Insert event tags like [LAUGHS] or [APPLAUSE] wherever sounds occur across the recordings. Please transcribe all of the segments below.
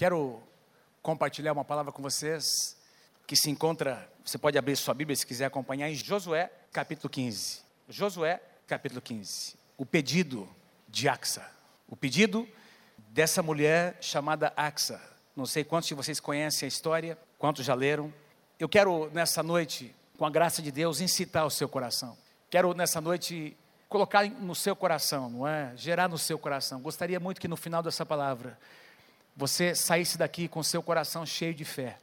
quero compartilhar uma palavra com vocês que se encontra, você pode abrir sua Bíblia se quiser acompanhar, em Josué, capítulo 15. Josué, capítulo 15. O pedido de Axa. O pedido dessa mulher chamada Axa. Não sei quantos de vocês conhecem a história, quantos já leram. Eu quero, nessa noite, com a graça de Deus, incitar o seu coração. Quero, nessa noite, colocar no seu coração, não é? Gerar no seu coração. Gostaria muito que no final dessa palavra você saísse daqui com seu coração cheio de fé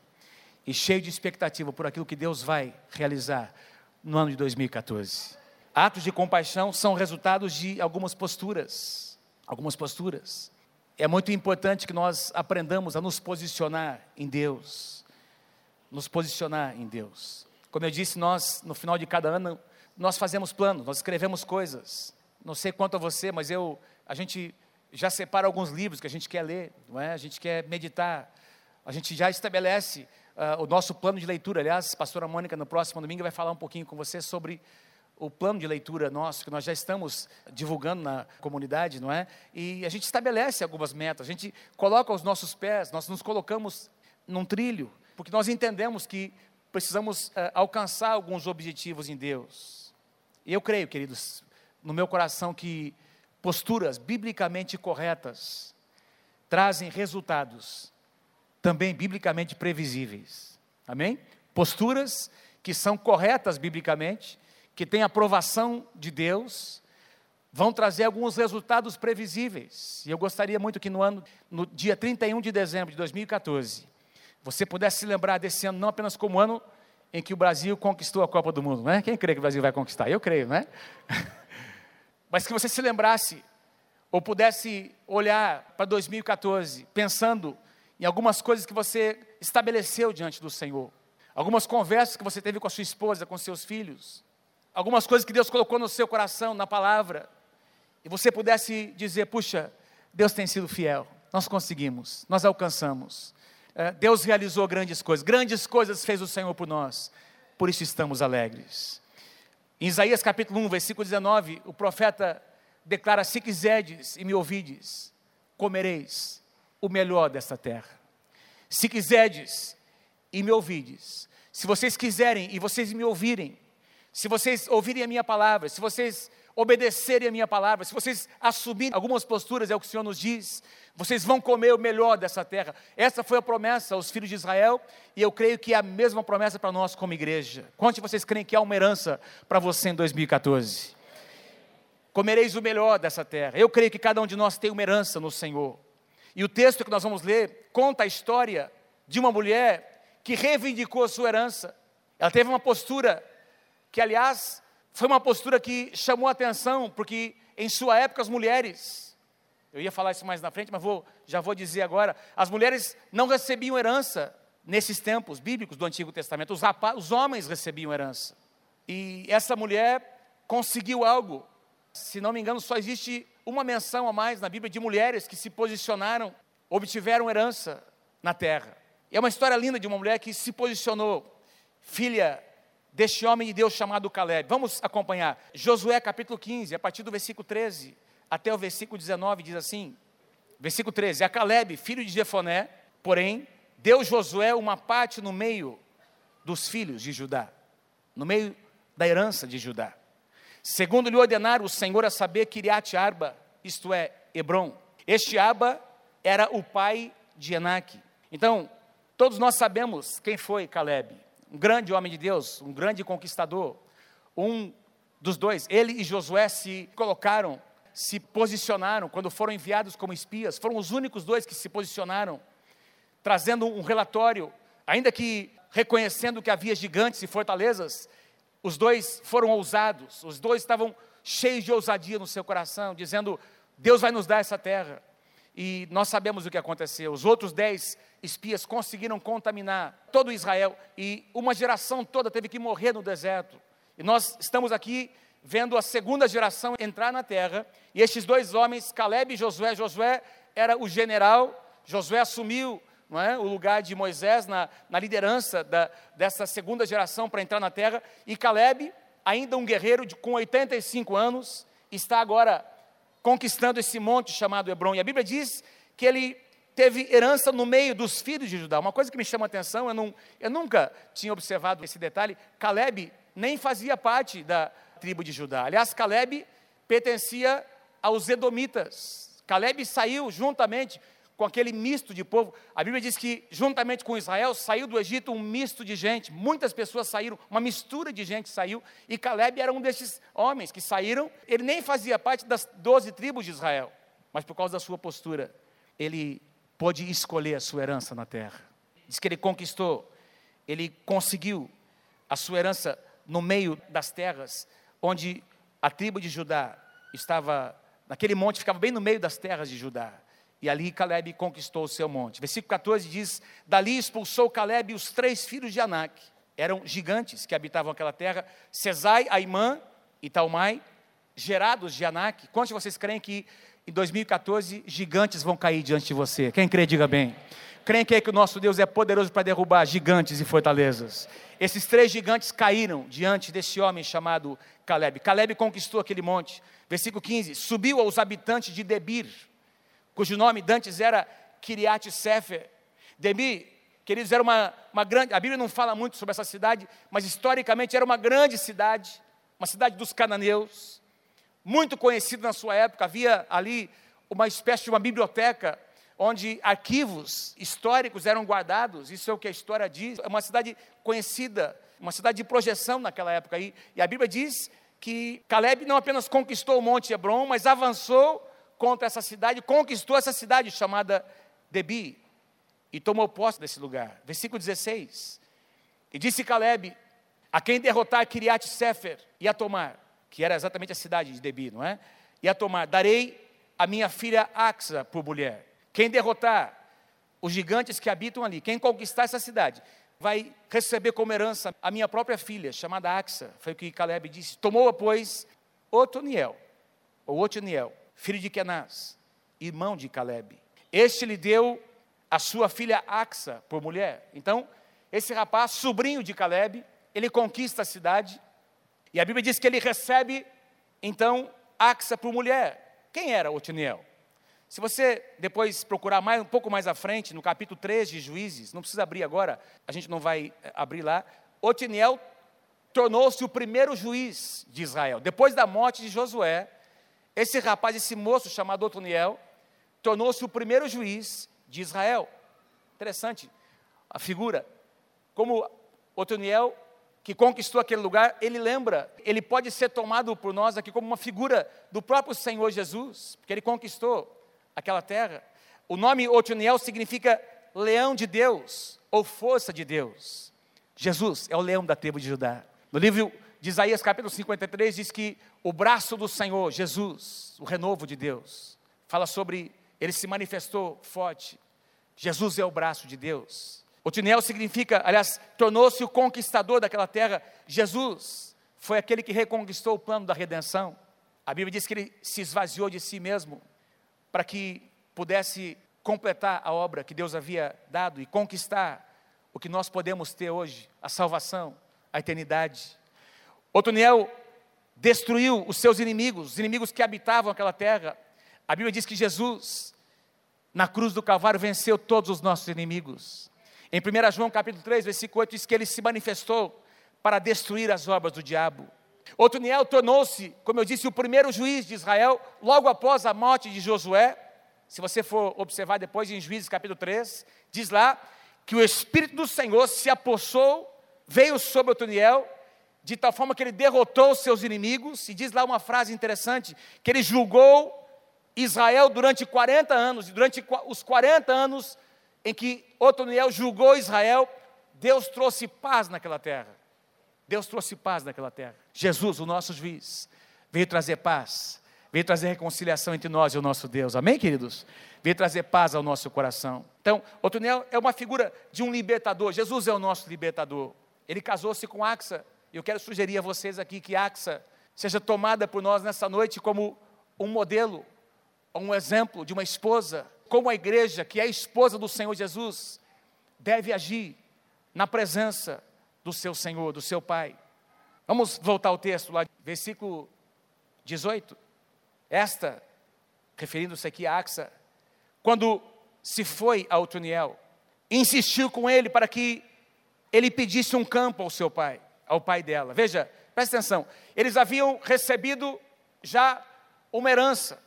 e cheio de expectativa por aquilo que Deus vai realizar no ano de 2014. Atos de compaixão são resultados de algumas posturas, algumas posturas. É muito importante que nós aprendamos a nos posicionar em Deus, nos posicionar em Deus. Como eu disse, nós no final de cada ano nós fazemos planos, nós escrevemos coisas. Não sei quanto a você, mas eu a gente já separa alguns livros que a gente quer ler, não é? A gente quer meditar. A gente já estabelece uh, o nosso plano de leitura. Aliás, a pastora Mônica, no próximo domingo, vai falar um pouquinho com você sobre o plano de leitura nosso, que nós já estamos divulgando na comunidade, não é? E a gente estabelece algumas metas, a gente coloca os nossos pés, nós nos colocamos num trilho, porque nós entendemos que precisamos uh, alcançar alguns objetivos em Deus. E eu creio, queridos, no meu coração que posturas biblicamente corretas trazem resultados também biblicamente previsíveis. Amém? Posturas que são corretas biblicamente, que têm aprovação de Deus, vão trazer alguns resultados previsíveis. E eu gostaria muito que no ano, no dia 31 de dezembro de 2014, você pudesse se lembrar desse ano não apenas como ano em que o Brasil conquistou a Copa do Mundo, não é? Quem crê que o Brasil vai conquistar? Eu creio, não é? [LAUGHS] Mas que você se lembrasse, ou pudesse olhar para 2014, pensando em algumas coisas que você estabeleceu diante do Senhor, algumas conversas que você teve com a sua esposa, com seus filhos, algumas coisas que Deus colocou no seu coração, na palavra, e você pudesse dizer: puxa, Deus tem sido fiel, nós conseguimos, nós alcançamos, é, Deus realizou grandes coisas, grandes coisas fez o Senhor por nós, por isso estamos alegres. Em Isaías capítulo 1, versículo 19, o profeta declara: Se quiserdes e me ouvides, comereis o melhor desta terra. Se quiserdes e me ouvides, se vocês quiserem e vocês me ouvirem, se vocês ouvirem a minha palavra, se vocês obedecerem a minha palavra, se vocês assumirem algumas posturas, é o que o Senhor nos diz, vocês vão comer o melhor dessa terra. Essa foi a promessa aos filhos de Israel, e eu creio que é a mesma promessa para nós como igreja. Quantos vocês creem que há uma herança para você em 2014? Comereis o melhor dessa terra. Eu creio que cada um de nós tem uma herança no Senhor. E o texto que nós vamos ler conta a história de uma mulher que reivindicou a sua herança. Ela teve uma postura que, aliás, foi uma postura que chamou a atenção, porque em sua época as mulheres, eu ia falar isso mais na frente, mas vou, já vou dizer agora, as mulheres não recebiam herança nesses tempos bíblicos do Antigo Testamento, os, rapaz, os homens recebiam herança. E essa mulher conseguiu algo, se não me engano, só existe uma menção a mais na Bíblia de mulheres que se posicionaram, obtiveram herança na terra. E é uma história linda de uma mulher que se posicionou, filha deste homem de Deus chamado Caleb. Vamos acompanhar. Josué capítulo 15, a partir do versículo 13 até o versículo 19, diz assim: versículo 13: A Caleb, filho de Jefoné, porém, deu Josué uma parte no meio dos filhos de Judá, no meio da herança de Judá. Segundo lhe ordenaram o Senhor a saber Kiriat Arba, isto é, Hebron. Este Arba era o pai de Enaque. Então, todos nós sabemos quem foi Caleb um grande homem de Deus, um grande conquistador, um dos dois, ele e Josué se colocaram, se posicionaram quando foram enviados como espias, foram os únicos dois que se posicionaram, trazendo um relatório, ainda que reconhecendo que havia gigantes e fortalezas, os dois foram ousados, os dois estavam cheios de ousadia no seu coração, dizendo: Deus vai nos dar essa terra. E nós sabemos o que aconteceu. Os outros dez espias conseguiram contaminar todo Israel e uma geração toda teve que morrer no deserto. E nós estamos aqui vendo a segunda geração entrar na terra e estes dois homens, Caleb e Josué, Josué era o general, Josué assumiu é, o lugar de Moisés na, na liderança da, dessa segunda geração para entrar na terra e Caleb, ainda um guerreiro de, com 85 anos, está agora conquistando esse monte chamado Hebron. E a Bíblia diz que ele teve herança no meio dos filhos de Judá. Uma coisa que me chama a atenção, eu, não, eu nunca tinha observado esse detalhe, Caleb nem fazia parte da tribo de Judá. Aliás, Caleb pertencia aos Edomitas. Caleb saiu juntamente com aquele misto de povo. A Bíblia diz que, juntamente com Israel, saiu do Egito um misto de gente. Muitas pessoas saíram, uma mistura de gente saiu. E Caleb era um desses homens que saíram. Ele nem fazia parte das doze tribos de Israel, mas por causa da sua postura, ele pôde escolher a sua herança na terra. Diz que ele conquistou, ele conseguiu a sua herança no meio das terras, onde a tribo de Judá estava, naquele monte, ficava bem no meio das terras de Judá. E ali Caleb conquistou o seu monte. Versículo 14 diz: Dali expulsou Caleb os três filhos de Anak. Eram gigantes que habitavam aquela terra: Cesai, Aimã e Talmai, gerados de Anak. Quantos de vocês creem que em 2014 gigantes vão cair diante de você? Quem crê, diga bem. Creem que, é que o nosso Deus é poderoso para derrubar gigantes e fortalezas. Esses três gigantes caíram diante desse homem chamado Caleb. Caleb conquistou aquele monte. Versículo 15: Subiu aos habitantes de Debir cujo nome dantes era Kiriat Sefer. Debir, queridos, era uma, uma grande, a Bíblia não fala muito sobre essa cidade, mas historicamente era uma grande cidade, uma cidade dos cananeus, muito conhecida na sua época, havia ali uma espécie de uma biblioteca onde arquivos históricos eram guardados, isso é o que a história diz, é uma cidade conhecida, uma cidade de projeção naquela época aí, e a Bíblia diz que Caleb não apenas conquistou o Monte Hebron, mas avançou contra essa cidade, conquistou essa cidade chamada Debi e tomou posse desse lugar. Versículo 16. E disse Caleb: A quem derrotar Kiriat Sefer e a tomar, que era exatamente a cidade de Debi, não é? E a tomar, darei a minha filha Axa por mulher. Quem derrotar os gigantes que habitam ali, quem conquistar essa cidade, vai receber como herança a minha própria filha, chamada Axa. Foi o que Caleb disse. Tomou-a, pois, Otoniel, ou Otoniel, filho de Kenaz, irmão de Caleb. Este lhe deu a sua filha Axa por mulher. Então, esse rapaz, sobrinho de Caleb, ele conquista a cidade, e a Bíblia diz que ele recebe, então, Axa por mulher. Quem era Otiniel? Se você depois procurar mais, um pouco mais à frente, no capítulo 3 de Juízes, não precisa abrir agora, a gente não vai eh, abrir lá, Otiniel tornou-se o primeiro juiz de Israel. Depois da morte de Josué, esse rapaz, esse moço chamado Otoniel, tornou-se o primeiro juiz de Israel. Interessante a figura. Como Otoniel, que conquistou aquele lugar, ele lembra, ele pode ser tomado por nós aqui como uma figura do próprio Senhor Jesus, porque ele conquistou aquela terra. O nome Otoniel significa leão de Deus ou força de Deus. Jesus é o leão da tribo de Judá. No livro de Isaías capítulo 53 diz que o braço do Senhor, Jesus, o renovo de Deus, fala sobre ele se manifestou forte. Jesus é o braço de Deus. Otinel significa, aliás, tornou-se o conquistador daquela terra. Jesus foi aquele que reconquistou o plano da redenção. A Bíblia diz que ele se esvaziou de si mesmo para que pudesse completar a obra que Deus havia dado e conquistar o que nós podemos ter hoje, a salvação, a eternidade. Otoniel destruiu os seus inimigos, os inimigos que habitavam aquela terra. A Bíblia diz que Jesus, na cruz do Calvário, venceu todos os nossos inimigos. Em 1 João capítulo 3, versículo 8, diz que ele se manifestou para destruir as obras do diabo. Otoniel tornou-se, como eu disse, o primeiro juiz de Israel, logo após a morte de Josué. Se você for observar depois em Juízes capítulo 3, diz lá que o Espírito do Senhor se apossou, veio sobre Otoniel de tal forma que ele derrotou seus inimigos, e diz lá uma frase interessante, que ele julgou Israel durante 40 anos, e durante os 40 anos em que Otoniel julgou Israel, Deus trouxe paz naquela terra. Deus trouxe paz naquela terra. Jesus, o nosso juiz, veio trazer paz, veio trazer reconciliação entre nós e o nosso Deus. Amém, queridos? Veio trazer paz ao nosso coração. Então, Otoniel é uma figura de um libertador. Jesus é o nosso libertador. Ele casou-se com Axa, eu quero sugerir a vocês aqui que Axa seja tomada por nós nessa noite como um modelo, um exemplo de uma esposa, como a igreja, que é a esposa do Senhor Jesus, deve agir na presença do seu Senhor, do seu Pai. Vamos voltar ao texto lá, versículo 18. Esta, referindo-se aqui a Axa, quando se foi a Otuniel, insistiu com ele para que ele pedisse um campo ao seu pai, ao pai dela. Veja, presta atenção, eles haviam recebido já uma herança,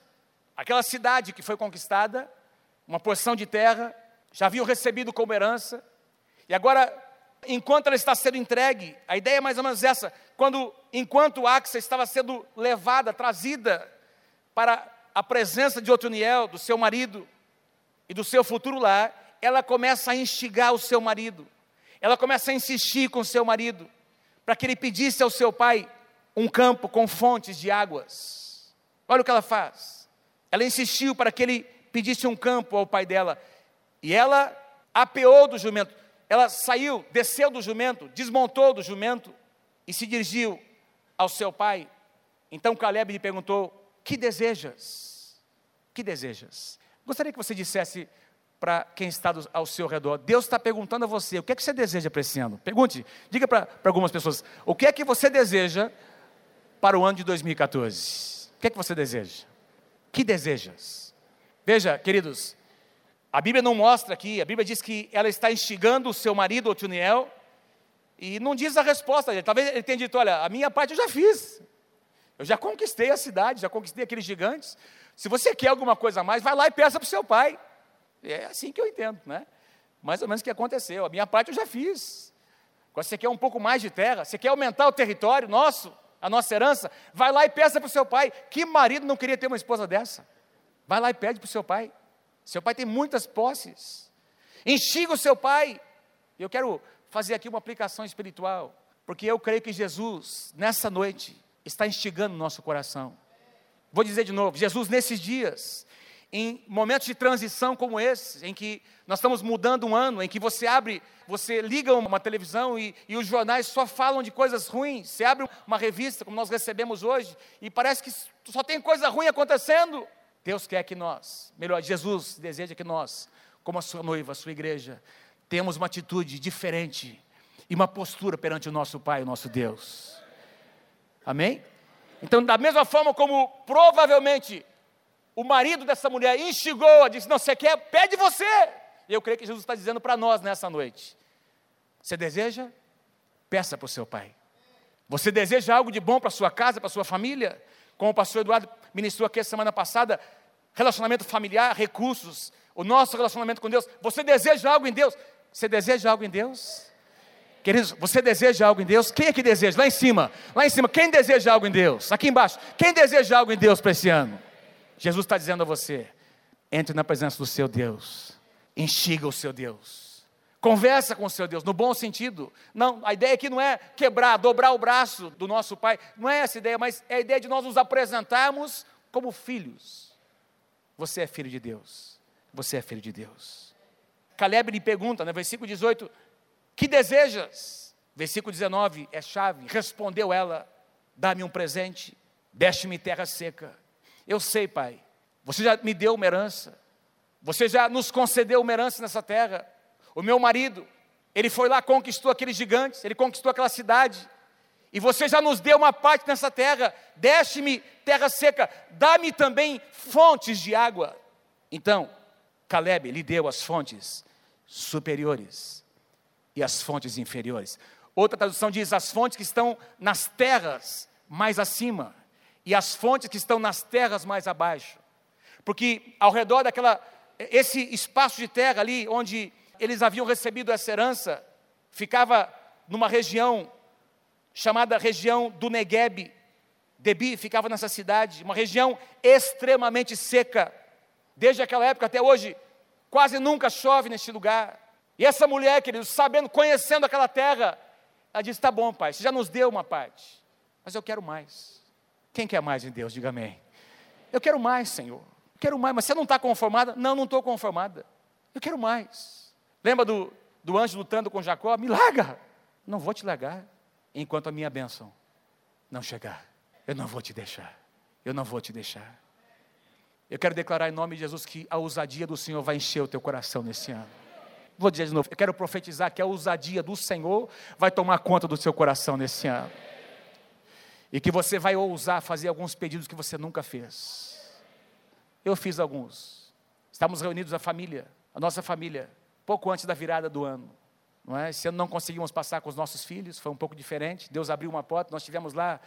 aquela cidade que foi conquistada, uma porção de terra, já haviam recebido como herança, e agora, enquanto ela está sendo entregue, a ideia é mais ou menos essa: quando, enquanto Axa estava sendo levada, trazida para a presença de Otoniel, do seu marido e do seu futuro lar, ela começa a instigar o seu marido, ela começa a insistir com o seu marido, para que ele pedisse ao seu pai um campo com fontes de águas. Olha o que ela faz. Ela insistiu para que ele pedisse um campo ao pai dela, e ela apeou do jumento. Ela saiu, desceu do jumento, desmontou do jumento e se dirigiu ao seu pai. Então Caleb lhe perguntou: Que desejas? Que desejas? Gostaria que você dissesse para quem está ao seu redor: Deus está perguntando a você: O que é que você deseja para esse ano? Pergunte, diga para algumas pessoas: O que é que você deseja para o ano de 2014? O que é que você deseja? Que desejas? Veja, queridos, a Bíblia não mostra aqui, a Bíblia diz que ela está instigando o seu marido, Otuniel, e não diz a resposta. Talvez ele tenha dito: Olha, a minha parte eu já fiz, eu já conquistei a cidade, já conquistei aqueles gigantes. Se você quer alguma coisa a mais, vai lá e peça para o seu pai. É assim que eu entendo, né? Mais ou menos o que aconteceu. A minha parte eu já fiz. Agora, você quer um pouco mais de terra, você quer aumentar o território nosso, a nossa herança, vai lá e peça para o seu pai. Que marido não queria ter uma esposa dessa? Vai lá e pede para o seu pai. Seu pai tem muitas posses. Instiga o seu pai. Eu quero fazer aqui uma aplicação espiritual, porque eu creio que Jesus, nessa noite, está instigando o nosso coração. Vou dizer de novo: Jesus, nesses dias, em momentos de transição como esse, em que nós estamos mudando um ano, em que você abre, você liga uma televisão e, e, os jornais só falam de coisas ruins, você abre uma revista, como nós recebemos hoje, e parece que só tem coisa ruim acontecendo. Deus quer que nós, melhor, Jesus deseja que nós, como a sua noiva, a sua igreja, tenhamos uma atitude diferente e uma postura perante o nosso Pai, o nosso Deus. Amém? Então, da mesma forma como provavelmente o marido dessa mulher instigou, disse: Não, você quer, pede você. E eu creio que Jesus está dizendo para nós nessa noite: Você deseja? Peça para o seu pai. Você deseja algo de bom para sua casa, para sua família? Como o pastor Eduardo ministrou aqui semana passada, relacionamento familiar, recursos, o nosso relacionamento com Deus. Você deseja algo em Deus? Você deseja algo em Deus? Queridos, você deseja algo em Deus? Quem é que deseja? Lá em cima, lá em cima, quem deseja algo em Deus? Aqui embaixo, quem deseja algo em Deus para esse ano? Jesus está dizendo a você: entre na presença do seu Deus, instiga o seu Deus. Conversa com o seu Deus, no bom sentido. Não, a ideia aqui não é quebrar, dobrar o braço do nosso Pai. Não é essa ideia, mas é a ideia de nós nos apresentarmos como filhos. Você é filho de Deus. Você é filho de Deus. Caleb lhe pergunta, no né, versículo 18: Que desejas? Versículo 19 é chave. Respondeu ela: Dá-me um presente, deixe-me terra seca. Eu sei, Pai, você já me deu uma herança. Você já nos concedeu uma herança nessa terra. O meu marido, ele foi lá, conquistou aqueles gigantes, ele conquistou aquela cidade. E você já nos deu uma parte nessa terra. Deixe-me terra seca, dá-me também fontes de água. Então, Caleb lhe deu as fontes superiores e as fontes inferiores. Outra tradução diz as fontes que estão nas terras mais acima e as fontes que estão nas terras mais abaixo. Porque ao redor daquela esse espaço de terra ali onde eles haviam recebido essa herança, ficava numa região chamada região do Negueb. Debi ficava nessa cidade, uma região extremamente seca. Desde aquela época até hoje, quase nunca chove neste lugar. E essa mulher, queridos, sabendo, conhecendo aquela terra, ela disse: Tá bom, pai, você já nos deu uma parte, mas eu quero mais. Quem quer mais em Deus? Diga amém. Eu quero mais, Senhor. quero mais, mas você não está conformada? Não, não estou conformada. Eu quero mais. Lembra do, do anjo lutando com Jacó? Me larga! Não vou te largar enquanto a minha bênção não chegar. Eu não vou te deixar. Eu não vou te deixar. Eu quero declarar em nome de Jesus que a ousadia do Senhor vai encher o teu coração nesse ano. Vou dizer de novo, eu quero profetizar que a ousadia do Senhor vai tomar conta do seu coração nesse ano. E que você vai ousar fazer alguns pedidos que você nunca fez. Eu fiz alguns. Estamos reunidos a família a nossa família, pouco antes da virada do ano. Não é? Esse ano não conseguimos passar com os nossos filhos, foi um pouco diferente. Deus abriu uma porta, nós estivemos lá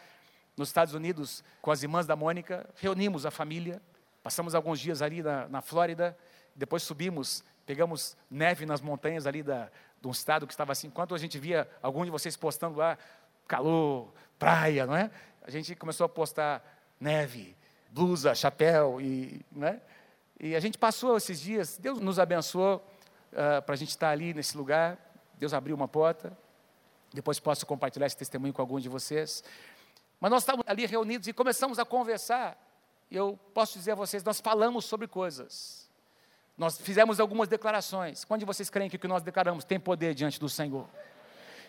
nos Estados Unidos com as irmãs da Mônica, reunimos a família, passamos alguns dias ali na, na Flórida, depois subimos, pegamos neve nas montanhas ali da, de um estado que estava assim. Enquanto a gente via algum de vocês postando lá, calor, praia, não é? A gente começou a postar neve, blusa, chapéu e, né? E a gente passou esses dias. Deus nos abençoou uh, para a gente estar ali nesse lugar. Deus abriu uma porta. Depois posso compartilhar esse testemunho com alguns de vocês. Mas nós estávamos ali reunidos e começamos a conversar. E eu posso dizer a vocês, nós falamos sobre coisas. Nós fizemos algumas declarações. Quando vocês creem que o que nós declaramos tem poder diante do Senhor?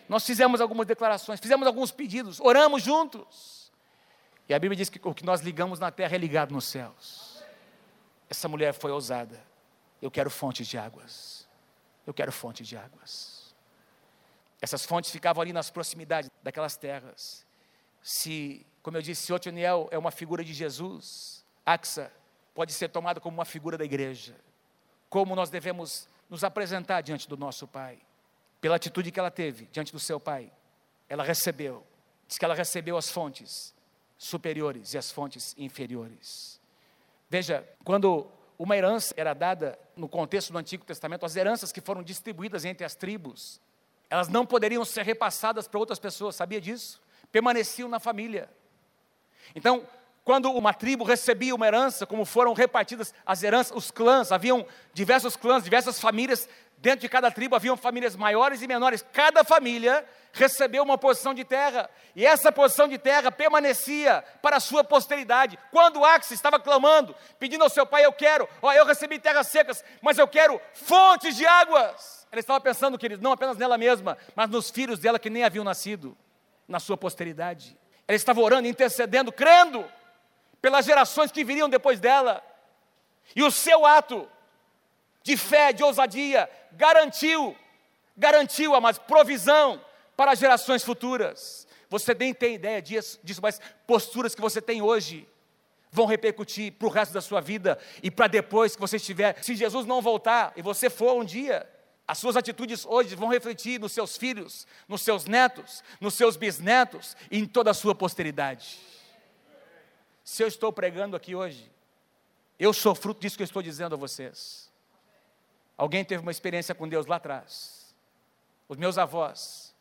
Nós fizemos algumas declarações, fizemos alguns pedidos, oramos juntos. E a Bíblia diz que o que nós ligamos na terra é ligado nos céus. Essa mulher foi ousada. Eu quero fontes de águas. Eu quero fontes de águas. Essas fontes ficavam ali nas proximidades daquelas terras se, como eu disse, se Otoniel é uma figura de Jesus, Axa pode ser tomada como uma figura da igreja. Como nós devemos nos apresentar diante do nosso Pai, pela atitude que ela teve diante do seu Pai. Ela recebeu, diz que ela recebeu as fontes superiores e as fontes inferiores. Veja, quando uma herança era dada no contexto do Antigo Testamento, as heranças que foram distribuídas entre as tribos, elas não poderiam ser repassadas para outras pessoas, sabia disso? permaneciam na família. Então, quando uma tribo recebia uma herança, como foram repartidas as heranças, os clãs, haviam diversos clãs, diversas famílias, dentro de cada tribo haviam famílias maiores e menores, cada família recebeu uma porção de terra, e essa porção de terra permanecia para a sua posteridade. Quando Axis estava clamando, pedindo ao seu pai: Eu quero, ó, eu recebi terras secas, mas eu quero fontes de águas. Ela estava pensando, queridos, não apenas nela mesma, mas nos filhos dela que nem haviam nascido na sua posteridade. Ela estava orando, intercedendo, crendo pelas gerações que viriam depois dela. E o seu ato de fé, de ousadia, garantiu, garantiu, mas provisão para gerações futuras. Você nem tem ideia disso, mas posturas que você tem hoje vão repercutir para o resto da sua vida e para depois que você estiver. Se Jesus não voltar e você for um dia, as suas atitudes hoje vão refletir nos seus filhos, nos seus netos, nos seus bisnetos e em toda a sua posteridade. Se eu estou pregando aqui hoje, eu sou fruto disso que eu estou dizendo a vocês. Alguém teve uma experiência com Deus lá atrás. Os meus avós,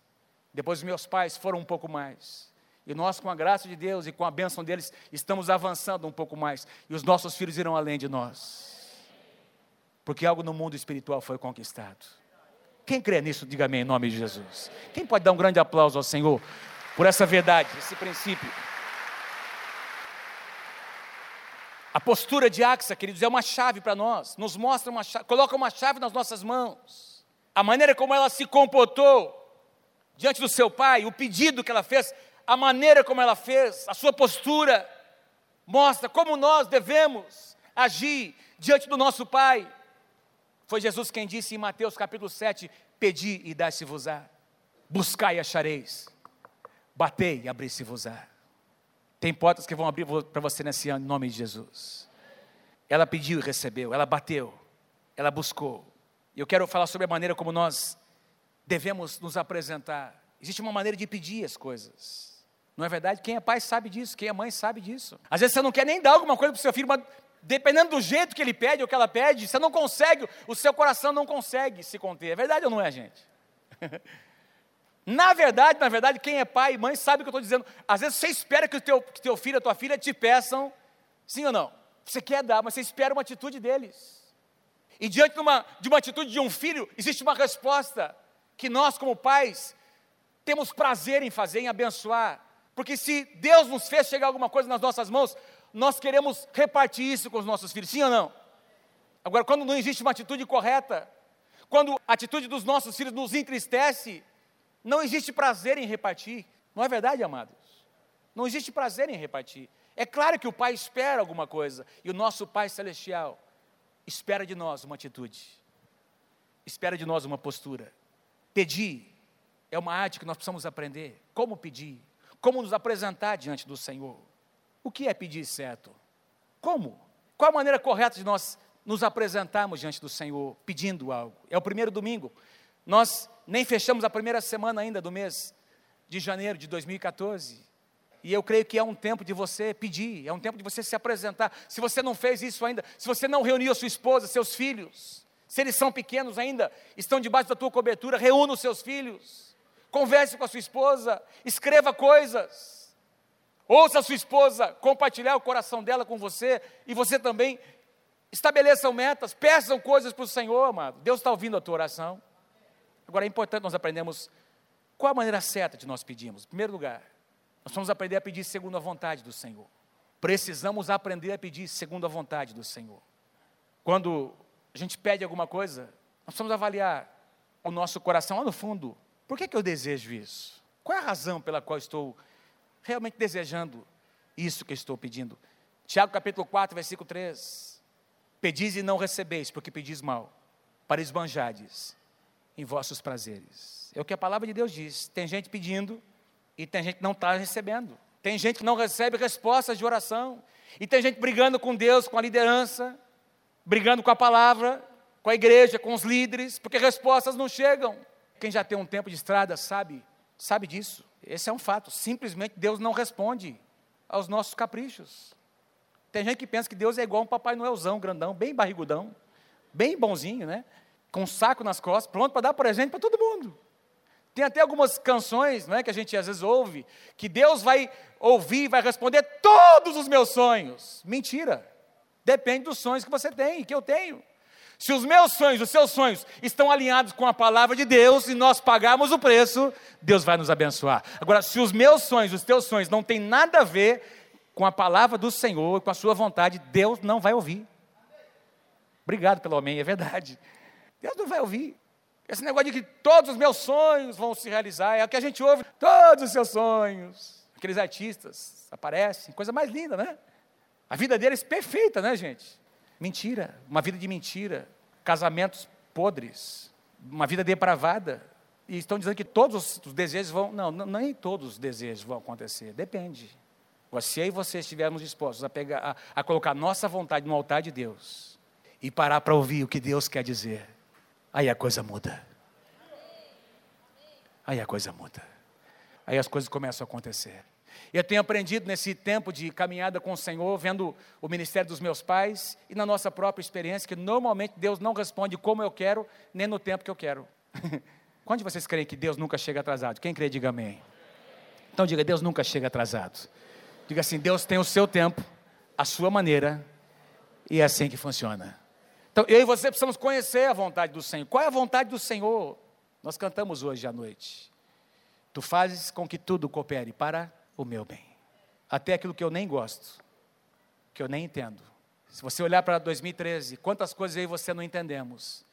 depois os meus pais foram um pouco mais. E nós, com a graça de Deus e com a bênção deles, estamos avançando um pouco mais. E os nossos filhos irão além de nós porque algo no mundo espiritual foi conquistado. Quem crê nisso, diga amém em nome de Jesus. Quem pode dar um grande aplauso ao Senhor por essa verdade, esse princípio? A postura de Axa, queridos, é uma chave para nós, nos mostra uma chave, coloca uma chave nas nossas mãos. A maneira como ela se comportou diante do seu pai, o pedido que ela fez, a maneira como ela fez, a sua postura, mostra como nós devemos agir diante do nosso pai. Foi Jesus quem disse em Mateus capítulo 7: Pedi e dá-se-vos-á, buscai e achareis, batei e abri-se-vos-á. Tem portas que vão abrir para você nesse ano, em nome de Jesus. Ela pediu e recebeu, ela bateu, ela buscou. E eu quero falar sobre a maneira como nós devemos nos apresentar. Existe uma maneira de pedir as coisas. Não é verdade? Quem é pai sabe disso, quem é mãe sabe disso. Às vezes você não quer nem dar alguma coisa para o seu filho, mas dependendo do jeito que ele pede ou que ela pede, você não consegue, o seu coração não consegue se conter. É verdade ou não é, gente? [LAUGHS] na verdade, na verdade, quem é pai e mãe sabe o que eu estou dizendo. Às vezes você espera que o teu, que teu filho, a tua filha te peçam, sim ou não? Você quer dar, mas você espera uma atitude deles. E diante de uma, de uma atitude de um filho, existe uma resposta que nós, como pais, temos prazer em fazer, em abençoar. Porque se Deus nos fez chegar alguma coisa nas nossas mãos, nós queremos repartir isso com os nossos filhos, sim ou não? Agora, quando não existe uma atitude correta, quando a atitude dos nossos filhos nos entristece, não existe prazer em repartir. Não é verdade, amados? Não existe prazer em repartir. É claro que o Pai espera alguma coisa, e o nosso Pai Celestial espera de nós uma atitude, espera de nós uma postura. Pedir é uma arte que nós precisamos aprender. Como pedir? Como nos apresentar diante do Senhor? O que é pedir certo? Como? Qual a maneira correta de nós nos apresentarmos diante do Senhor pedindo algo. É o primeiro domingo. Nós nem fechamos a primeira semana ainda do mês de janeiro de 2014. E eu creio que é um tempo de você pedir, é um tempo de você se apresentar. Se você não fez isso ainda, se você não reuniu a sua esposa, seus filhos, se eles são pequenos ainda, estão debaixo da tua cobertura, reúna os seus filhos, converse com a sua esposa, escreva coisas, ouça a sua esposa compartilhar o coração dela com você, e você também estabeleçam metas, peçam coisas para o Senhor, amado. Deus está ouvindo a tua oração. Agora é importante nós aprendermos qual a maneira certa de nós pedirmos. Em primeiro lugar, nós vamos aprender a pedir segundo a vontade do Senhor. Precisamos aprender a pedir segundo a vontade do Senhor. Quando a gente pede alguma coisa, nós vamos avaliar o nosso coração lá no fundo. Por que, que eu desejo isso? Qual é a razão pela qual estou realmente desejando isso que estou pedindo? Tiago capítulo 4, versículo 3. Pedis e não recebeis, porque pedis mal, para esbanjades em vossos prazeres. É o que a palavra de Deus diz. Tem gente pedindo e tem gente que não está recebendo. Tem gente que não recebe respostas de oração. E tem gente brigando com Deus, com a liderança, brigando com a palavra, com a igreja, com os líderes, porque respostas não chegam. Quem já tem um tempo de estrada sabe, sabe disso. Esse é um fato. Simplesmente Deus não responde aos nossos caprichos. Tem gente que pensa que Deus é igual um Papai Noelzão, grandão, bem barrigudão, bem bonzinho, né? Com um saco nas costas, pronto para dar presente para todo mundo. Tem até algumas canções não é, que a gente às vezes ouve, que Deus vai ouvir, vai responder todos os meus sonhos. Mentira. Depende dos sonhos que você tem, que eu tenho. Se os meus sonhos, os seus sonhos estão alinhados com a palavra de Deus e nós pagarmos o preço, Deus vai nos abençoar. Agora, se os meus sonhos, os teus sonhos não têm nada a ver com a palavra do Senhor, com a sua vontade, Deus não vai ouvir. Obrigado pelo amém, é verdade. Deus não vai ouvir. Esse negócio de que todos os meus sonhos vão se realizar, é o que a gente ouve, todos os seus sonhos. Aqueles artistas aparecem, coisa mais linda, né? A vida deles perfeita, né, gente? Mentira, uma vida de mentira, casamentos podres, uma vida depravada. E estão dizendo que todos os desejos vão. Não, nem todos os desejos vão acontecer, depende. Se eu e você estivermos dispostos a, pegar, a, a colocar nossa vontade no altar de Deus e parar para ouvir o que Deus quer dizer, Aí a coisa muda. Aí a coisa muda. Aí as coisas começam a acontecer. Eu tenho aprendido nesse tempo de caminhada com o Senhor, vendo o ministério dos meus pais e na nossa própria experiência, que normalmente Deus não responde como eu quero, nem no tempo que eu quero. [LAUGHS] Quando vocês creem que Deus nunca chega atrasado? Quem crê, diga amém. Então diga, Deus nunca chega atrasado. Diga assim, Deus tem o seu tempo, a sua maneira, e é assim que funciona. Então, eu e você precisamos conhecer a vontade do Senhor. Qual é a vontade do Senhor? Nós cantamos hoje à noite. Tu fazes com que tudo coopere para o meu bem. Até aquilo que eu nem gosto, que eu nem entendo. Se você olhar para 2013, quantas coisas aí você não entendemos.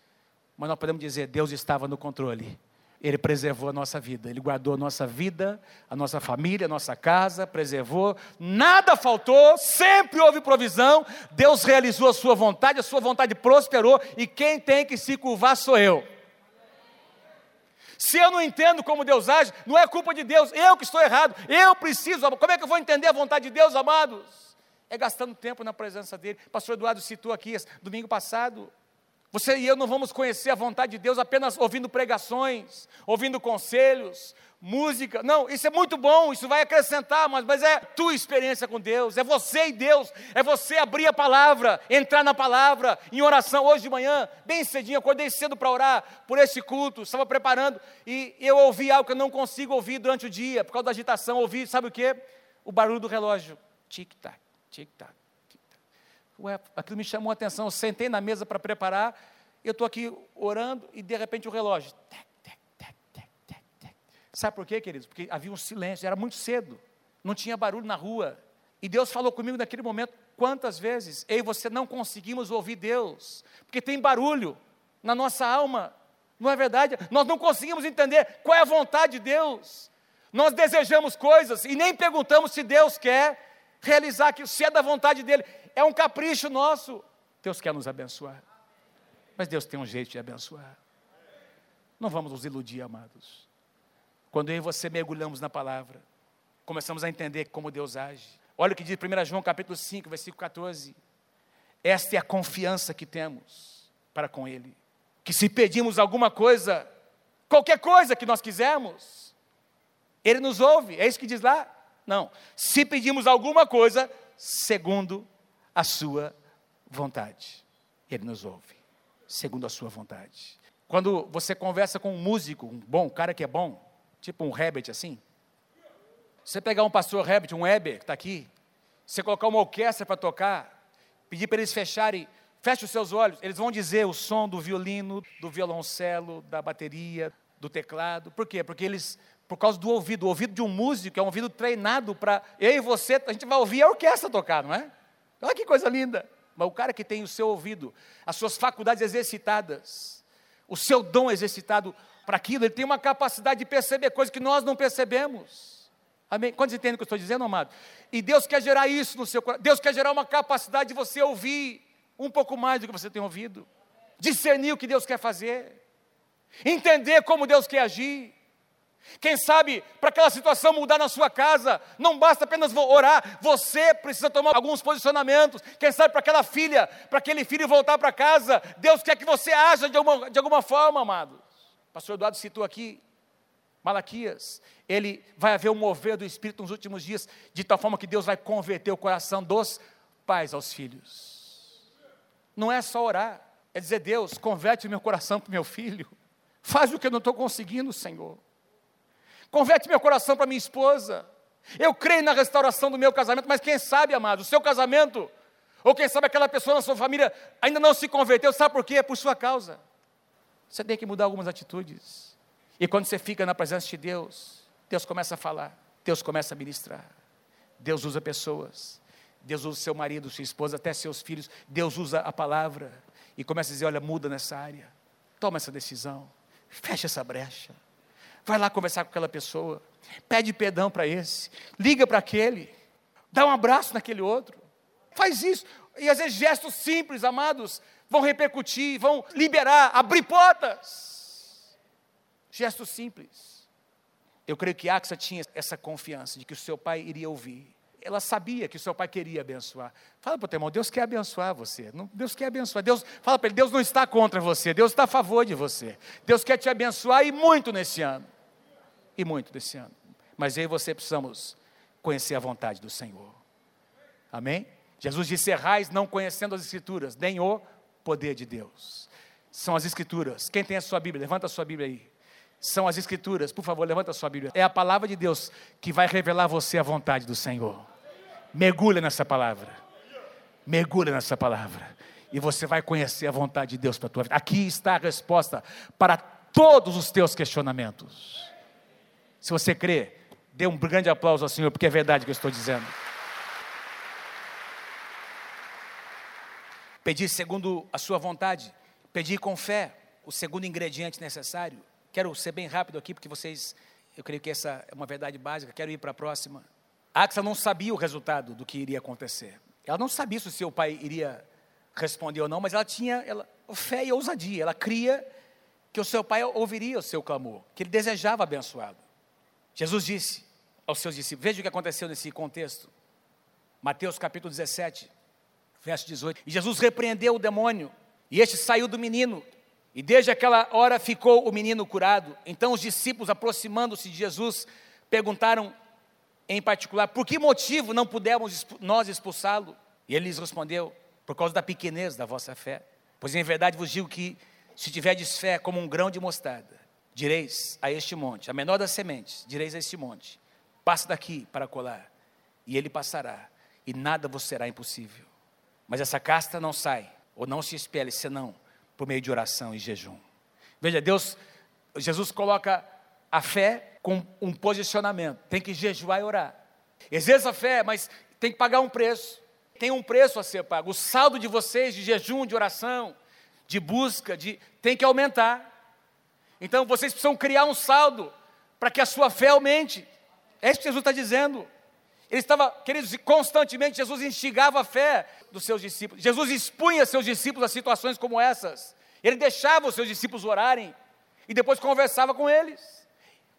Mas nós podemos dizer, Deus estava no controle. Ele preservou a nossa vida, Ele guardou a nossa vida, a nossa família, a nossa casa, preservou, nada faltou, sempre houve provisão, Deus realizou a sua vontade, a sua vontade prosperou, e quem tem que se curvar sou eu. Se eu não entendo como Deus age, não é culpa de Deus, eu que estou errado, eu preciso, como é que eu vou entender a vontade de Deus, amados? É gastando tempo na presença dEle. Pastor Eduardo citou aqui domingo passado, você e eu não vamos conhecer a vontade de Deus apenas ouvindo pregações, ouvindo conselhos, música. Não, isso é muito bom, isso vai acrescentar, mas, mas é tua experiência com Deus, é você e Deus, é você abrir a palavra, entrar na palavra, em oração. Hoje de manhã, bem cedinho, acordei cedo para orar por esse culto, estava preparando e eu ouvi algo que eu não consigo ouvir durante o dia, por causa da agitação. Ouvi, sabe o que? O barulho do relógio. Tic-tac, tic-tac. Ué, aquilo me chamou a atenção. Eu sentei na mesa para preparar, eu estou aqui orando e de repente o relógio. Tec, tec, tec, tec, tec, tec. Sabe por quê, queridos? Porque havia um silêncio, era muito cedo, não tinha barulho na rua. E Deus falou comigo naquele momento, quantas vezes eu e você não conseguimos ouvir Deus, porque tem barulho na nossa alma, não é verdade? Nós não conseguimos entender qual é a vontade de Deus. Nós desejamos coisas e nem perguntamos se Deus quer realizar aquilo, se é da vontade dele é um capricho nosso. Deus quer nos abençoar. Mas Deus tem um jeito de abençoar. Não vamos nos iludir, amados. Quando eu e você mergulhamos na palavra, começamos a entender como Deus age. Olha o que diz 1 João capítulo 5, versículo 14. Esta é a confiança que temos para com Ele. Que se pedimos alguma coisa, qualquer coisa que nós quisermos, Ele nos ouve. É isso que diz lá? Não. Se pedimos alguma coisa, segundo a Sua vontade, Ele nos ouve, segundo a Sua vontade. Quando você conversa com um músico, um bom, um cara que é bom, tipo um Herbert assim, você pegar um pastor Herbert, um Weber, que está aqui, você colocar uma orquestra para tocar, pedir para eles fecharem, feche os seus olhos, eles vão dizer o som do violino, do violoncelo, da bateria, do teclado. Por quê? Porque eles, por causa do ouvido, o ouvido de um músico é um ouvido treinado para. Eu e você, a gente vai ouvir a orquestra tocar, não é? Olha que coisa linda. Mas o cara que tem o seu ouvido, as suas faculdades exercitadas, o seu dom exercitado para aquilo, ele tem uma capacidade de perceber coisas que nós não percebemos. Amém? Quantos entendem o que eu estou dizendo, amado? E Deus quer gerar isso no seu coração. Deus quer gerar uma capacidade de você ouvir um pouco mais do que você tem ouvido. Discernir o que Deus quer fazer. Entender como Deus quer agir. Quem sabe, para aquela situação mudar na sua casa, não basta apenas orar, você precisa tomar alguns posicionamentos. Quem sabe, para aquela filha, para aquele filho voltar para casa, Deus quer que você haja de alguma, de alguma forma, amados. O pastor Eduardo citou aqui, Malaquias, ele vai haver um mover do Espírito nos últimos dias, de tal forma que Deus vai converter o coração dos pais aos filhos. Não é só orar, é dizer, Deus, converte meu coração para o meu filho, faz o que eu não estou conseguindo, Senhor. Converte meu coração para minha esposa. Eu creio na restauração do meu casamento, mas quem sabe, amado, o seu casamento, ou quem sabe aquela pessoa na sua família ainda não se converteu, sabe por quê? É por sua causa. Você tem que mudar algumas atitudes. E quando você fica na presença de Deus, Deus começa a falar, Deus começa a ministrar. Deus usa pessoas, Deus usa seu marido, sua esposa, até seus filhos. Deus usa a palavra e começa a dizer: olha, muda nessa área, toma essa decisão, fecha essa brecha. Vai lá conversar com aquela pessoa, pede perdão para esse, liga para aquele, dá um abraço naquele outro. Faz isso. E às vezes gestos simples, amados, vão repercutir, vão liberar, abrir portas. Gestos simples. Eu creio que Axa tinha essa confiança de que o seu pai iria ouvir. Ela sabia que o seu pai queria abençoar. Fala para o teu irmão, Deus quer abençoar você. Deus quer abençoar. Deus, fala para ele, Deus não está contra você, Deus está a favor de você. Deus quer te abençoar e muito nesse ano. E muito nesse ano. Mas eu e você precisamos conhecer a vontade do Senhor. Amém? Jesus disse: Errais não conhecendo as Escrituras, nem o poder de Deus. São as Escrituras. Quem tem a sua Bíblia? Levanta a sua Bíblia aí. São as Escrituras. Por favor, levanta a sua Bíblia. É a palavra de Deus que vai revelar a você a vontade do Senhor. Mergulha nessa palavra. Mergulha nessa palavra. E você vai conhecer a vontade de Deus para a tua vida. Aqui está a resposta para todos os teus questionamentos. Se você crê, dê um grande aplauso ao Senhor, porque é verdade o que eu estou dizendo. Pedir segundo a sua vontade, pedir com fé, o segundo ingrediente necessário. Quero ser bem rápido aqui, porque vocês, eu creio que essa é uma verdade básica, quero ir para a próxima. Axa não sabia o resultado do que iria acontecer. Ela não sabia se o seu pai iria responder ou não, mas ela tinha ela, fé e ousadia. Ela cria que o seu pai ouviria o seu clamor, que ele desejava abençoado. Jesus disse aos seus discípulos, veja o que aconteceu nesse contexto. Mateus capítulo 17, verso 18. E Jesus repreendeu o demônio, e este saiu do menino, e desde aquela hora ficou o menino curado. Então os discípulos, aproximando-se de Jesus, perguntaram em particular: por que motivo não pudemos nós expulsá-lo? E ele lhes respondeu: por causa da pequenez da vossa fé. Pois em verdade vos digo que, se tiverdes fé como um grão de mostarda, direis a este monte, a menor das sementes, direis a este monte: passa daqui para colar, e ele passará, e nada vos será impossível. Mas essa casta não sai, ou não se espelhe, senão por meio de oração e jejum. Veja, Deus, Jesus coloca a fé com um posicionamento. Tem que jejuar e orar. Exerça a fé, mas tem que pagar um preço. Tem um preço a ser pago. O saldo de vocês de jejum, de oração, de busca, de tem que aumentar. Então vocês precisam criar um saldo para que a sua fé aumente. É isso que Jesus está dizendo. Ele estava, queridos, constantemente Jesus instigava a fé dos seus discípulos. Jesus expunha seus discípulos a situações como essas. Ele deixava os seus discípulos orarem e depois conversava com eles.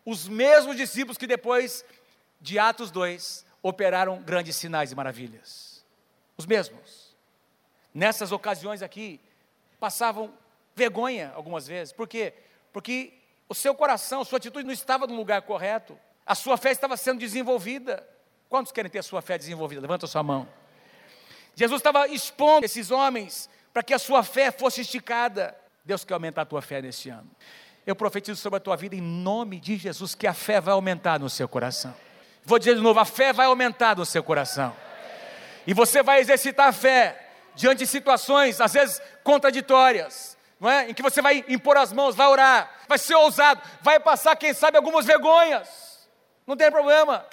Os mesmos discípulos que depois de Atos 2 operaram grandes sinais e maravilhas. Os mesmos. nessas ocasiões aqui, passavam vergonha algumas vezes. Por quê? Porque o seu coração, sua atitude não estava no lugar correto. A sua fé estava sendo desenvolvida. Quantos querem ter a sua fé desenvolvida? Levanta a sua mão. Jesus estava expondo esses homens para que a sua fé fosse esticada. Deus quer aumentar a tua fé neste ano. Eu profetizo sobre a tua vida em nome de Jesus que a fé vai aumentar no seu coração. Vou dizer de novo: a fé vai aumentar no seu coração. E você vai exercitar a fé diante de situações, às vezes contraditórias, não é? Em que você vai impor as mãos, vai orar, vai ser ousado, vai passar, quem sabe, algumas vergonhas. Não tem problema.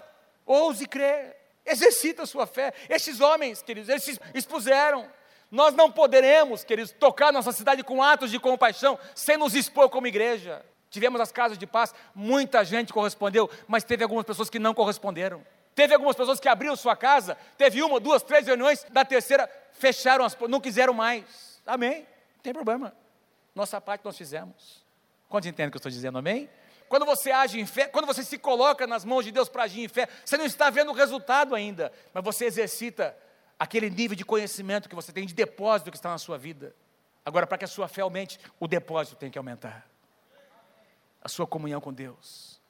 Ouse crer. Exercita a sua fé. Estes homens, queridos, eles se expuseram. Nós não poderemos, queridos, tocar nossa cidade com atos de compaixão sem nos expor como igreja. Tivemos as casas de paz, muita gente correspondeu, mas teve algumas pessoas que não corresponderam. Teve algumas pessoas que abriram sua casa, teve uma, duas, três reuniões, da terceira fecharam as não quiseram mais. Amém? Não tem problema. Nossa parte nós fizemos. Quantos entendem o que eu estou dizendo? Amém? Quando você age em fé, quando você se coloca nas mãos de Deus para agir em fé, você não está vendo o resultado ainda, mas você exercita aquele nível de conhecimento que você tem, de depósito que está na sua vida. Agora, para que a sua fé aumente, o depósito tem que aumentar. A sua comunhão com Deus.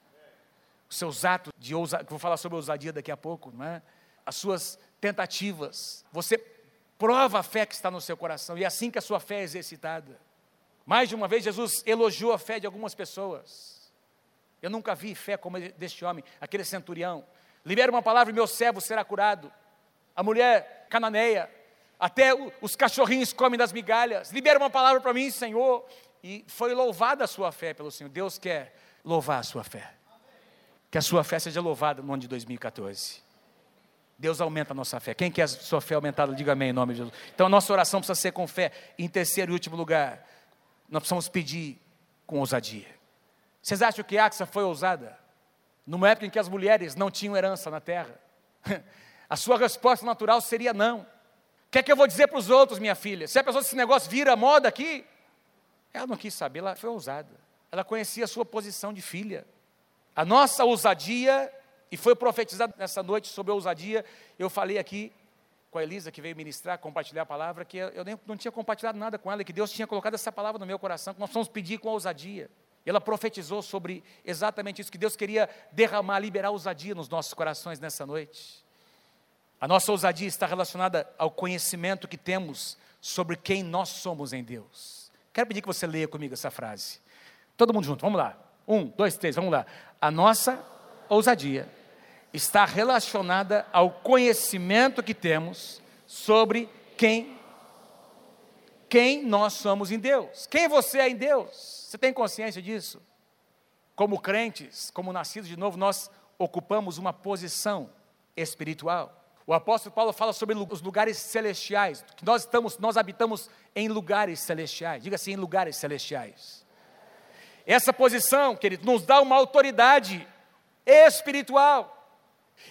Os seus atos de ousadia, vou falar sobre ousadia daqui a pouco, não é? As suas tentativas. Você prova a fé que está no seu coração, e é assim que a sua fé é exercitada. Mais de uma vez, Jesus elogiou a fé de algumas pessoas. Eu nunca vi fé como deste homem, aquele centurião. Libera uma palavra e meu servo será curado. A mulher cananeia, até os cachorrinhos comem das migalhas. Libera uma palavra para mim, Senhor. E foi louvada a sua fé pelo Senhor. Deus quer louvar a sua fé. Que a sua fé seja louvada no ano de 2014. Deus aumenta a nossa fé. Quem quer a sua fé aumentada, diga amém em nome de Jesus. Então a nossa oração precisa ser com fé. Em terceiro e último lugar, nós precisamos pedir com ousadia. Vocês acham que Axa foi ousada? Numa época em que as mulheres não tinham herança na terra. [LAUGHS] A sua resposta natural seria não. O que é que eu vou dizer para os outros, minha filha? Se a pessoa esse negócio vira moda aqui, ela não quis saber, ela foi ousada. Ela conhecia a sua posição de filha. A nossa ousadia, e foi profetizado nessa noite sobre a ousadia, eu falei aqui com a Elisa que veio ministrar, compartilhar a palavra, que eu nem, não tinha compartilhado nada com ela, que Deus tinha colocado essa palavra no meu coração, que nós vamos pedir com ousadia. Ela profetizou sobre exatamente isso, que Deus queria derramar, liberar ousadia nos nossos corações nessa noite. A nossa ousadia está relacionada ao conhecimento que temos sobre quem nós somos em Deus. Quero pedir que você leia comigo essa frase. Todo mundo junto, vamos lá. Um, dois, três, vamos lá. A nossa ousadia está relacionada ao conhecimento que temos sobre quem quem nós somos em Deus. Quem você é em Deus? Você tem consciência disso? Como crentes, como nascidos de novo, nós ocupamos uma posição espiritual. O apóstolo Paulo fala sobre os lugares celestiais, que nós estamos, nós habitamos em lugares celestiais. Diga assim, em lugares celestiais. Essa posição, querido, nos dá uma autoridade espiritual.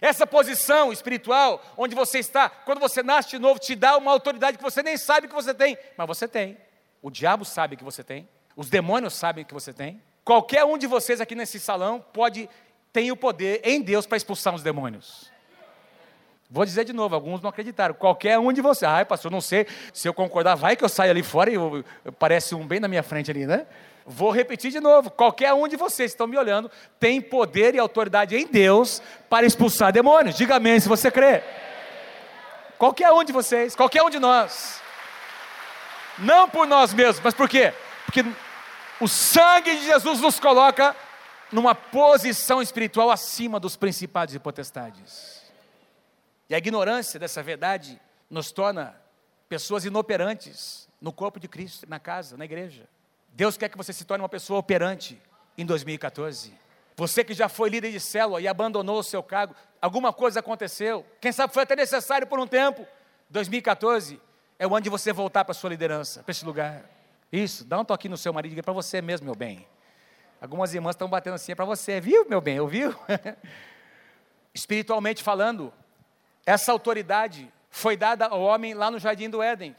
Essa posição espiritual, onde você está, quando você nasce de novo, te dá uma autoridade que você nem sabe que você tem, mas você tem. O diabo sabe que você tem. Os demônios sabem que você tem. Qualquer um de vocês aqui nesse salão pode tem o poder em Deus para expulsar os demônios. Vou dizer de novo, alguns não acreditaram. Qualquer um de vocês. Ai, pastor, não sei se eu concordar, vai que eu saio ali fora e eu, eu, parece um bem na minha frente ali, né? Vou repetir de novo. Qualquer um de vocês que estão me olhando tem poder e autoridade em Deus para expulsar demônios. Diga amém se você crê. Qualquer um de vocês, qualquer um de nós. Não por nós mesmos, mas por quê? Porque o sangue de Jesus nos coloca numa posição espiritual acima dos principados e potestades. E a ignorância dessa verdade nos torna pessoas inoperantes no corpo de Cristo, na casa, na igreja. Deus quer que você se torne uma pessoa operante em 2014. Você que já foi líder de célula e abandonou o seu cargo, alguma coisa aconteceu, quem sabe foi até necessário por um tempo. 2014 é o ano de você voltar para a sua liderança, para esse lugar. Isso, dá um toque no seu marido diga para você mesmo, meu bem. Algumas irmãs estão batendo assim, é para você, viu, meu bem, ouviu? [LAUGHS] Espiritualmente falando, essa autoridade foi dada ao homem lá no jardim do Éden.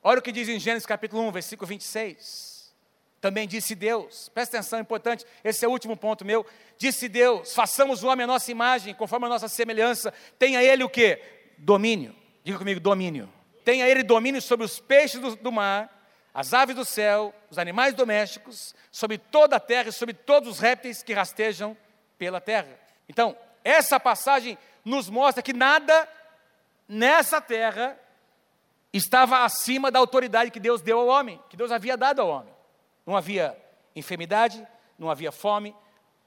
Olha o que diz em Gênesis capítulo 1, versículo 26. Também disse Deus, presta atenção, é importante, esse é o último ponto meu. Disse Deus: façamos o homem a nossa imagem, conforme a nossa semelhança, tenha ele o que? Domínio. Diga comigo, domínio. tenha ele domínio sobre os peixes do, do mar, as aves do céu, os animais domésticos, sobre toda a terra e sobre todos os répteis que rastejam pela terra. Então, essa passagem nos mostra que nada nessa terra estava acima da autoridade que Deus deu ao homem, que Deus havia dado ao homem. Não havia enfermidade, não havia fome,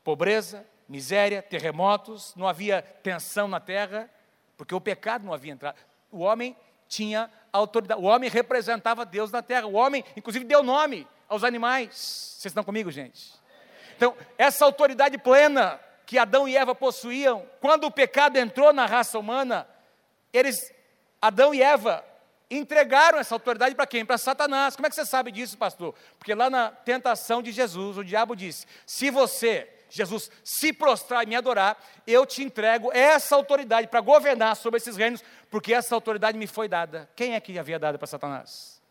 pobreza, miséria, terremotos, não havia tensão na terra, porque o pecado não havia entrado. O homem tinha autoridade, o homem representava Deus na terra, o homem, inclusive, deu nome aos animais. Vocês estão comigo, gente? Então, essa autoridade plena que Adão e Eva possuíam, quando o pecado entrou na raça humana, eles, Adão e Eva, entregaram essa autoridade para quem? Para Satanás. Como é que você sabe disso, pastor? Porque lá na tentação de Jesus, o diabo disse: se você, Jesus, se prostrar e me adorar, eu te entrego essa autoridade para governar sobre esses reinos, porque essa autoridade me foi dada. Quem é que havia dado para Satanás?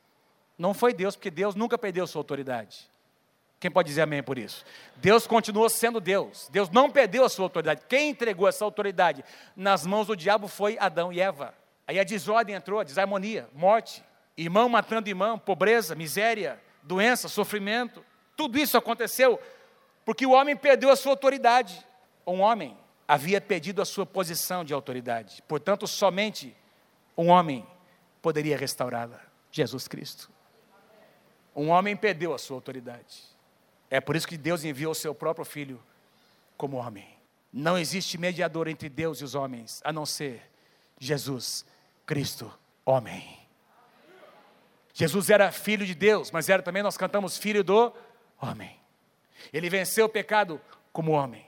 Não foi Deus, porque Deus nunca perdeu sua autoridade. Quem pode dizer amém por isso? Deus continuou sendo Deus. Deus não perdeu a sua autoridade. Quem entregou essa autoridade nas mãos do diabo foi Adão e Eva. Aí a desordem entrou, a desarmonia, morte, irmão matando irmão, pobreza, miséria, doença, sofrimento. Tudo isso aconteceu porque o homem perdeu a sua autoridade. Um homem havia perdido a sua posição de autoridade. Portanto, somente um homem poderia restaurá-la: Jesus Cristo. Um homem perdeu a sua autoridade. É por isso que Deus enviou o seu próprio filho como homem. Não existe mediador entre Deus e os homens, a não ser Jesus Cristo, homem. Jesus era filho de Deus, mas era também, nós cantamos, filho do homem. Ele venceu o pecado como homem.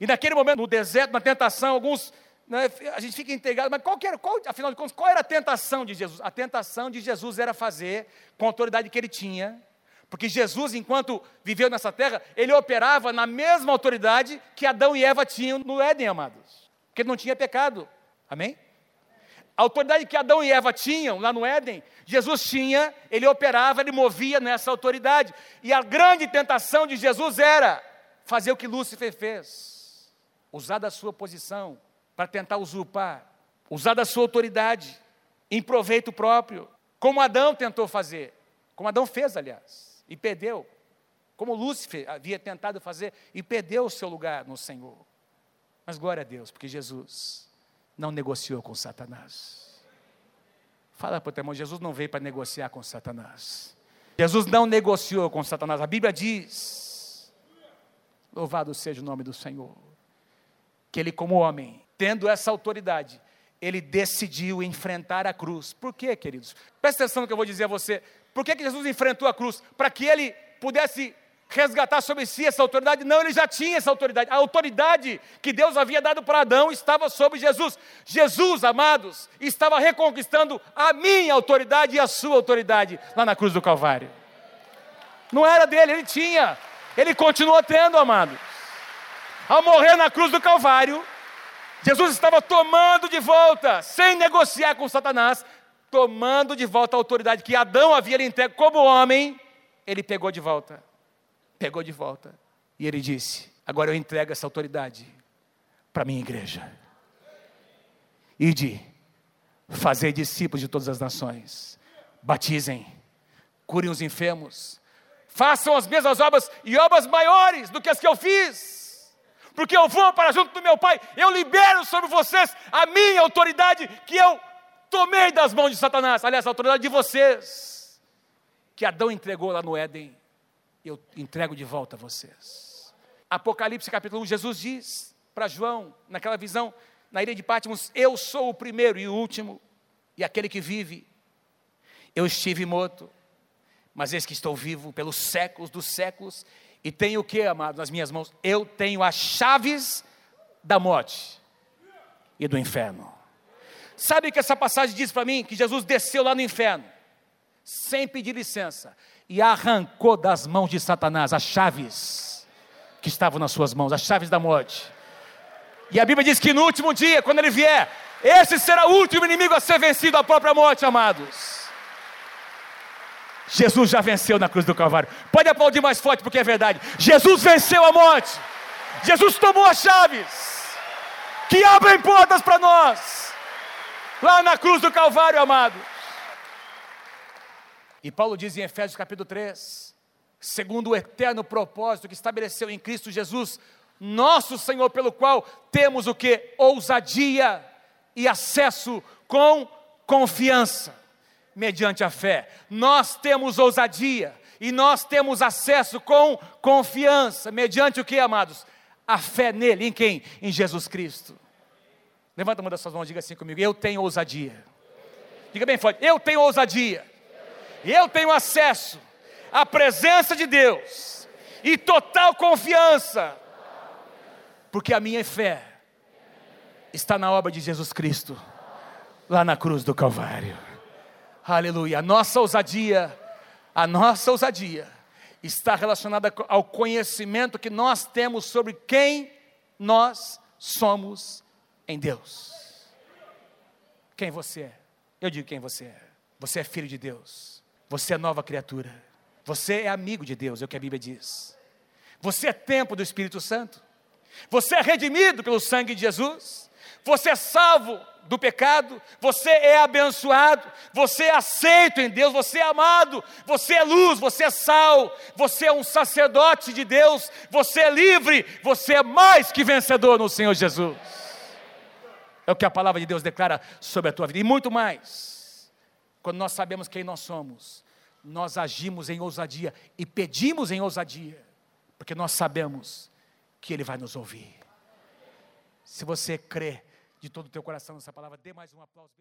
E naquele momento, no deserto, na tentação, alguns, né, a gente fica integrado, mas qual era, qual, afinal de contas, qual era a tentação de Jesus? A tentação de Jesus era fazer, com a autoridade que ele tinha, porque Jesus, enquanto viveu nessa terra, ele operava na mesma autoridade que Adão e Eva tinham no Éden, amados. Porque ele não tinha pecado. Amém? A autoridade que Adão e Eva tinham lá no Éden, Jesus tinha, ele operava, ele movia nessa autoridade. E a grande tentação de Jesus era fazer o que Lúcifer fez: usar da sua posição para tentar usurpar, usar da sua autoridade em proveito próprio, como Adão tentou fazer, como Adão fez, aliás, e perdeu, como Lúcifer havia tentado fazer e perdeu o seu lugar no Senhor. Mas glória a Deus, porque Jesus não negociou com Satanás. Fala para o teu irmão, Jesus não veio para negociar com Satanás. Jesus não negociou com Satanás. A Bíblia diz, louvado seja o nome do Senhor, que ele como homem, tendo essa autoridade, ele decidiu enfrentar a cruz. Por quê, queridos? Presta atenção no que eu vou dizer a você. Por que, que Jesus enfrentou a cruz? Para que ele pudesse resgatar sobre si essa autoridade. Não, ele já tinha essa autoridade. A autoridade que Deus havia dado para Adão estava sobre Jesus. Jesus, amados, estava reconquistando a minha autoridade e a sua autoridade lá na cruz do Calvário. Não era dele, ele tinha. Ele continuou tendo, amados. Ao morrer na cruz do Calvário, Jesus estava tomando de volta, sem negociar com Satanás, tomando de volta a autoridade que Adão havia lhe entregue como homem, ele pegou de volta. Pegou de volta. E ele disse: Agora eu entrego essa autoridade para a minha igreja. Ide, fazer discípulos de todas as nações, batizem, curem os enfermos, façam as mesmas obras e obras maiores do que as que eu fiz, porque eu vou para junto do meu Pai, eu libero sobre vocês a minha autoridade que eu tomei das mãos de Satanás, aliás, a autoridade de vocês, que Adão entregou lá no Éden eu entrego de volta a vocês. Apocalipse capítulo 1, Jesus diz para João, naquela visão, na ilha de Patmos: Eu sou o primeiro e o último, e aquele que vive. Eu estive morto, mas eis que estou vivo pelos séculos dos séculos, e tenho o que, amado, nas minhas mãos? Eu tenho as chaves da morte e do inferno. Sabe o que essa passagem diz para mim? Que Jesus desceu lá no inferno, sem pedir licença e arrancou das mãos de Satanás as chaves que estavam nas suas mãos, as chaves da morte. E a Bíblia diz que no último dia, quando ele vier, esse será o último inimigo a ser vencido, a própria morte, amados. Jesus já venceu na cruz do Calvário. Pode aplaudir mais forte porque é verdade. Jesus venceu a morte. Jesus tomou as chaves que abrem portas para nós. Lá na cruz do Calvário, amado. E Paulo diz em Efésios capítulo 3, segundo o eterno propósito que estabeleceu em Cristo Jesus, nosso Senhor, pelo qual temos o que? Ousadia e acesso com confiança, mediante a fé. Nós temos ousadia e nós temos acesso com confiança, mediante o que, amados? A fé nele, em quem? Em Jesus Cristo. Levanta uma das suas mãos e diga assim comigo: Eu tenho ousadia. Diga bem forte: Eu tenho ousadia. Eu tenho acesso à presença de Deus e total confiança, porque a minha fé está na obra de Jesus Cristo, lá na cruz do Calvário. Aleluia. A nossa ousadia, a nossa ousadia está relacionada ao conhecimento que nós temos sobre quem nós somos em Deus. Quem você é? Eu digo quem você é. Você é filho de Deus. Você é nova criatura. Você é amigo de Deus, é o que a Bíblia diz. Você é templo do Espírito Santo. Você é redimido pelo sangue de Jesus. Você é salvo do pecado. Você é abençoado. Você é aceito em Deus. Você é amado. Você é luz. Você é sal. Você é um sacerdote de Deus. Você é livre. Você é mais que vencedor no Senhor Jesus. É o que a palavra de Deus declara sobre a tua vida. E muito mais. Quando nós sabemos quem nós somos, nós agimos em ousadia e pedimos em ousadia, porque nós sabemos que Ele vai nos ouvir. Se você crê de todo o teu coração nessa palavra, dê mais um aplauso